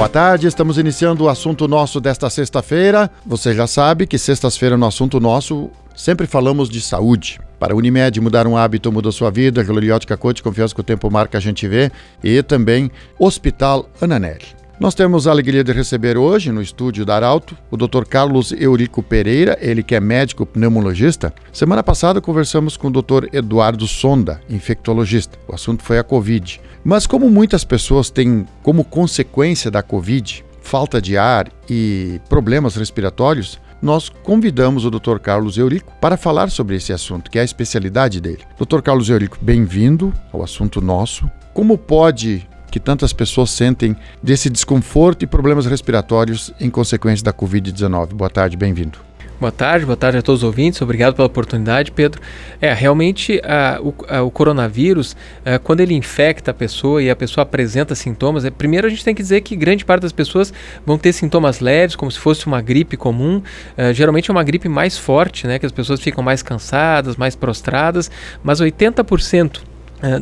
Boa tarde, estamos iniciando o assunto nosso desta sexta-feira. Você já sabe que sexta-feira no assunto nosso sempre falamos de saúde. Para a Unimed, mudar um hábito muda sua vida. Gloriótica Coach, confiança que o tempo marca, a gente vê. E também Hospital Ananelli. Nós temos a alegria de receber hoje no estúdio da Arauto o Dr. Carlos Eurico Pereira, ele que é médico pneumologista. Semana passada conversamos com o Dr. Eduardo Sonda, infectologista. O assunto foi a Covid. Mas como muitas pessoas têm como consequência da Covid falta de ar e problemas respiratórios, nós convidamos o Dr. Carlos Eurico para falar sobre esse assunto, que é a especialidade dele. Dr. Carlos Eurico, bem-vindo ao assunto nosso. Como pode que tantas pessoas sentem desse desconforto e problemas respiratórios em consequência da Covid-19. Boa tarde, bem-vindo. Boa tarde, boa tarde a todos os ouvintes. Obrigado pela oportunidade, Pedro. É, realmente a, o, a, o, coronavírus, a, quando ele infecta a pessoa e a pessoa apresenta sintomas, é, primeiro a gente tem que dizer que grande parte das pessoas vão ter sintomas leves, como se fosse uma gripe comum. É, geralmente é uma gripe mais forte, né, que as pessoas ficam mais cansadas, mais prostradas, mas 80% é,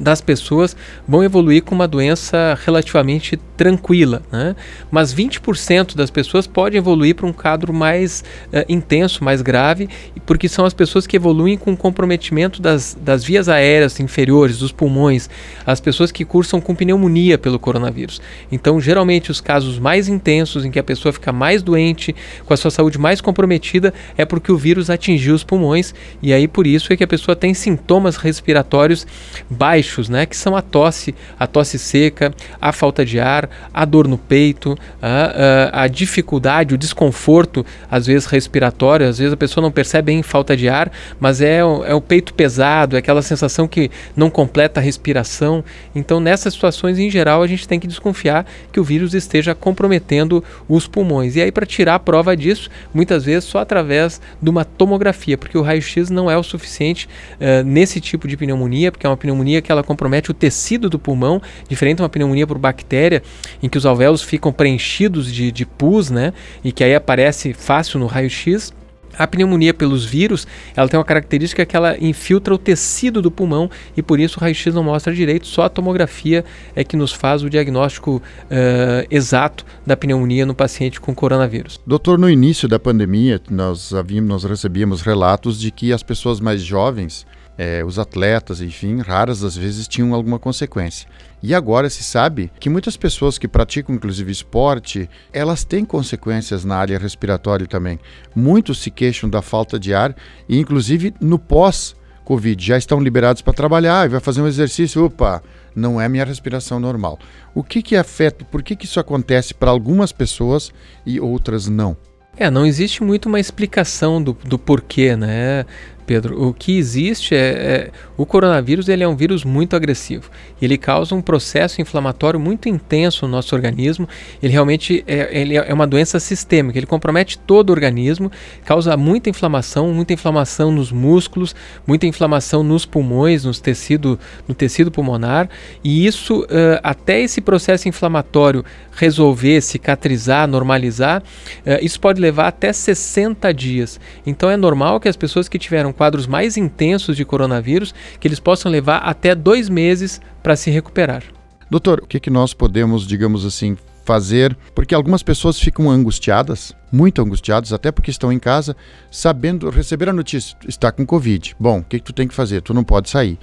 das pessoas vão evoluir com uma doença relativamente tranquila, né? mas 20% das pessoas podem evoluir para um quadro mais uh, intenso, mais grave, porque são as pessoas que evoluem com comprometimento das, das vias aéreas inferiores, dos pulmões, as pessoas que cursam com pneumonia pelo coronavírus. Então, geralmente, os casos mais intensos, em que a pessoa fica mais doente, com a sua saúde mais comprometida, é porque o vírus atingiu os pulmões, e aí por isso é que a pessoa tem sintomas respiratórios baixos né, que são a tosse, a tosse seca, a falta de ar, a dor no peito, a, a, a dificuldade, o desconforto, às vezes respiratório, às vezes a pessoa não percebe em falta de ar, mas é, é o peito pesado, é aquela sensação que não completa a respiração. Então, nessas situações, em geral, a gente tem que desconfiar que o vírus esteja comprometendo os pulmões. E aí, para tirar a prova disso, muitas vezes só através de uma tomografia, porque o raio-x não é o suficiente uh, nesse tipo de pneumonia, porque é uma pneumonia pneumonia que ela compromete o tecido do pulmão, diferente de uma pneumonia por bactéria, em que os alvéolos ficam preenchidos de, de pus, né? E que aí aparece fácil no raio-x. A pneumonia pelos vírus, ela tem uma característica que ela infiltra o tecido do pulmão e por isso o raio-x não mostra direito, só a tomografia é que nos faz o diagnóstico uh, exato da pneumonia no paciente com coronavírus. Doutor, no início da pandemia, nós, havíamos, nós recebíamos relatos de que as pessoas mais jovens é, os atletas, enfim, raras às vezes tinham alguma consequência. E agora se sabe que muitas pessoas que praticam inclusive esporte, elas têm consequências na área respiratória também. Muitos se queixam da falta de ar e inclusive no pós Covid já estão liberados para trabalhar e vai fazer um exercício, opa, não é minha respiração normal. O que que afeta, por que que isso acontece para algumas pessoas e outras não? É, não existe muito uma explicação do, do porquê, né? Pedro, o que existe é, é, o coronavírus ele é um vírus muito agressivo. Ele causa um processo inflamatório muito intenso no nosso organismo. Ele realmente é, ele é uma doença sistêmica. Ele compromete todo o organismo, causa muita inflamação, muita inflamação nos músculos, muita inflamação nos pulmões, nos tecido, no tecido pulmonar. E isso, uh, até esse processo inflamatório resolver, cicatrizar, normalizar, uh, isso pode levar até 60 dias. Então é normal que as pessoas que tiveram quadros mais intensos de coronavírus, que eles possam levar até dois meses para se recuperar. Doutor, o que, que nós podemos, digamos assim, fazer? Porque algumas pessoas ficam angustiadas, muito angustiadas, até porque estão em casa, sabendo, receber a notícia, está com Covid. Bom, o que, que tu tem que fazer? Tu não pode sair.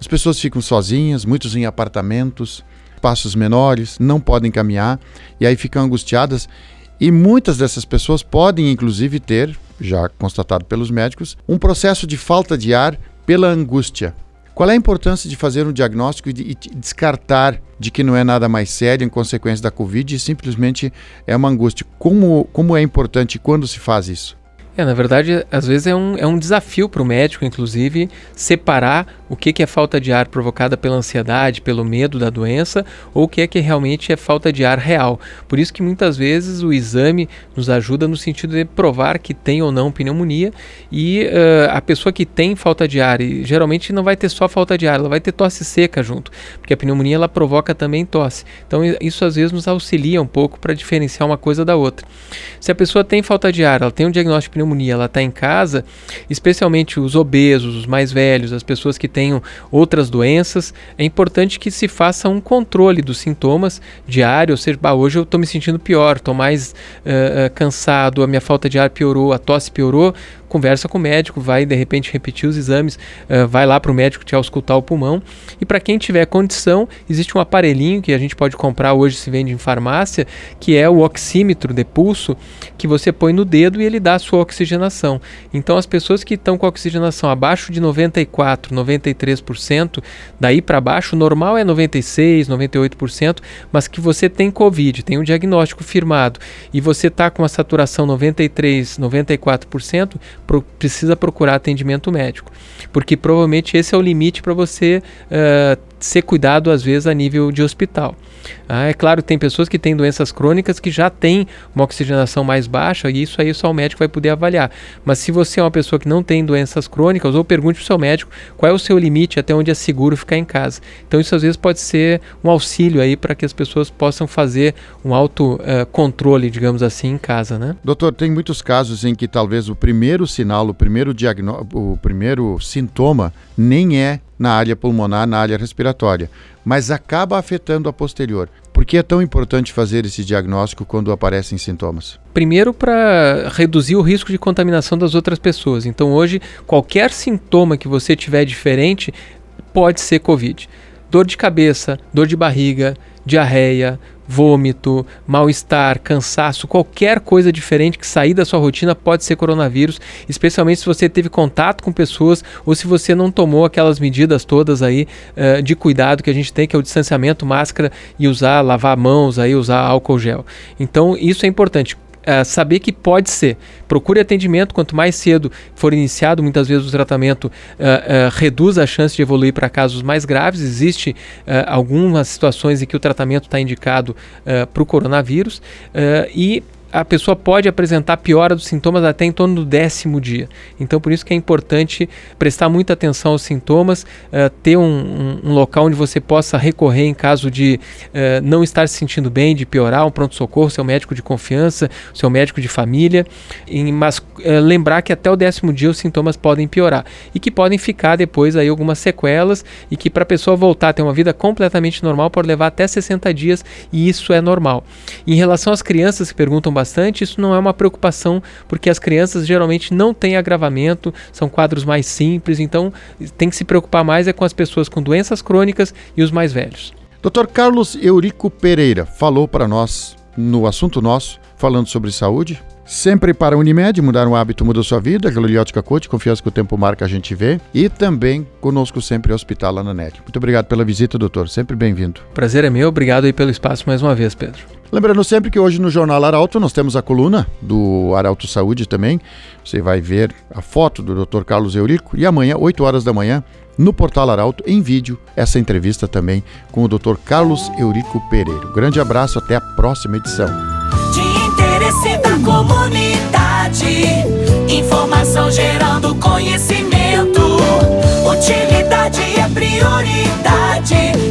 As pessoas ficam sozinhas, muitos em apartamentos, passos menores, não podem caminhar, e aí ficam angustiadas. E muitas dessas pessoas podem, inclusive, ter já constatado pelos médicos, um processo de falta de ar pela angústia. Qual é a importância de fazer um diagnóstico e, de, e descartar de que não é nada mais sério em consequência da Covid e simplesmente é uma angústia? Como, como é importante quando se faz isso? É, na verdade, às vezes é um, é um desafio para o médico, inclusive, separar o que, que é falta de ar provocada pela ansiedade, pelo medo da doença, ou o que é que realmente é falta de ar real. Por isso que muitas vezes o exame nos ajuda no sentido de provar que tem ou não pneumonia e uh, a pessoa que tem falta de ar, e geralmente não vai ter só falta de ar, ela vai ter tosse seca junto, porque a pneumonia ela provoca também tosse. Então isso às vezes nos auxilia um pouco para diferenciar uma coisa da outra. Se a pessoa tem falta de ar, ela tem um diagnóstico de pneumonia, pneumonia ela está em casa, especialmente os obesos, os mais velhos, as pessoas que tenham outras doenças, é importante que se faça um controle dos sintomas diário, ou seja, bah, hoje eu estou me sentindo pior, estou mais uh, cansado, a minha falta de ar piorou, a tosse piorou, conversa com o médico, vai de repente repetir os exames, uh, vai lá para o médico te auscultar o pulmão. E para quem tiver condição, existe um aparelhinho que a gente pode comprar hoje, se vende em farmácia, que é o oxímetro de pulso, que você põe no dedo e ele dá a sua oxigenação. Então as pessoas que estão com a oxigenação abaixo de 94, 93%, daí para baixo, o normal é 96, 98%, mas que você tem COVID, tem um diagnóstico firmado e você está com a saturação 93, 94%, pro, precisa procurar atendimento médico, porque provavelmente esse é o limite para você uh, ser cuidado às vezes a nível de hospital. Ah, é claro, tem pessoas que têm doenças crônicas que já têm uma oxigenação mais baixa e isso aí só o médico vai poder avaliar. Mas se você é uma pessoa que não tem doenças crônicas, ou pergunte para o seu médico qual é o seu limite até onde é seguro ficar em casa. Então isso às vezes pode ser um auxílio aí para que as pessoas possam fazer um autocontrole, uh, digamos assim, em casa, né? Doutor, tem muitos casos em que talvez o primeiro sinal, o primeiro diagnóstico, o primeiro sintoma nem é na área pulmonar, na área respiratória, mas acaba afetando a posterior. Por que é tão importante fazer esse diagnóstico quando aparecem sintomas? Primeiro, para reduzir o risco de contaminação das outras pessoas. Então, hoje, qualquer sintoma que você tiver diferente pode ser Covid. Dor de cabeça, dor de barriga, diarreia, vômito, mal-estar, cansaço, qualquer coisa diferente que sair da sua rotina pode ser coronavírus, especialmente se você teve contato com pessoas ou se você não tomou aquelas medidas todas aí uh, de cuidado que a gente tem, que é o distanciamento, máscara e usar, lavar mãos, aí usar álcool gel. Então isso é importante uh, saber que pode ser. Procure atendimento, quanto mais cedo for iniciado, muitas vezes o tratamento uh, uh, reduz a chance de evoluir para casos mais graves. Existe algumas situações em que o tratamento está indicado para o coronavírus e a pessoa pode apresentar piora dos sintomas até em torno do décimo dia. Então, por isso que é importante prestar muita atenção aos sintomas, uh, ter um, um, um, local onde você possa recorrer em caso de uh, não estar se sentindo bem, de piorar, um pronto-socorro, seu médico de confiança, seu médico de família, e, mas uh, lembrar que até o décimo dia os sintomas podem piorar e que podem ficar depois aí algumas sequelas e que para a pessoa voltar a ter uma vida completamente normal pode levar até 60 dias e isso é normal. Em relação às crianças que perguntam bastante, isso não é uma preocupação, porque as crianças geralmente não têm agravamento, são quadros mais simples, então tem que se preocupar mais é com as pessoas com doenças crônicas e os mais velhos. Dr. Carlos Eurico Pereira falou para nós no assunto nosso, falando sobre saúde. Sempre para a Unimed, mudar um hábito muda sua vida. Gloriótica Coach, confiança que o tempo marca, a gente vê. E também conosco sempre o Hospital Ananelli. Muito obrigado pela visita, doutor. Sempre bem-vindo. Prazer é meu. Obrigado aí pelo espaço mais uma vez, Pedro. Lembrando sempre que hoje no Jornal Arauto nós temos a coluna do Arauto Saúde também. Você vai ver a foto do Dr. Carlos Eurico e amanhã, 8 horas da manhã, no Portal Arauto, em vídeo, essa entrevista também com o Dr. Carlos Eurico Pereira. Grande abraço, até a próxima edição. De interesse da comunidade, informação gerando conhecimento, utilidade é prioridade.